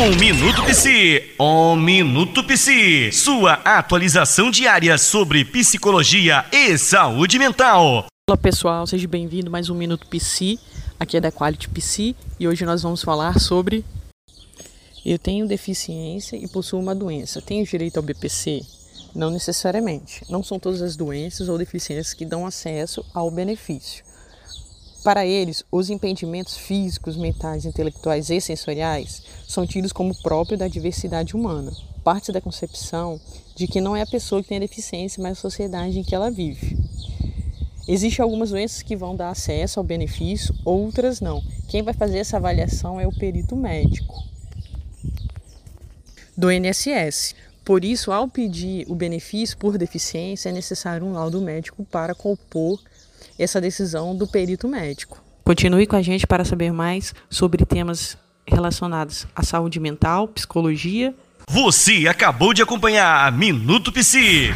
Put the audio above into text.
Um Minuto Psi, um Minuto Psi, sua atualização diária sobre psicologia e saúde mental. Olá pessoal, seja bem-vindo mais um Minuto Psi, aqui é da Quality Psi e hoje nós vamos falar sobre eu tenho deficiência e possuo uma doença, tenho direito ao BPC? Não necessariamente, não são todas as doenças ou deficiências que dão acesso ao benefício. Para eles, os impedimentos físicos, mentais, intelectuais e sensoriais são tidos como próprio da diversidade humana. Parte da concepção de que não é a pessoa que tem a deficiência, mas a sociedade em que ela vive. Existem algumas doenças que vão dar acesso ao benefício, outras não. Quem vai fazer essa avaliação é o perito médico do INSS. Por isso, ao pedir o benefício por deficiência, é necessário um laudo médico para compor essa decisão do perito médico. Continue com a gente para saber mais sobre temas relacionados à saúde mental, psicologia. Você acabou de acompanhar Minuto Psi.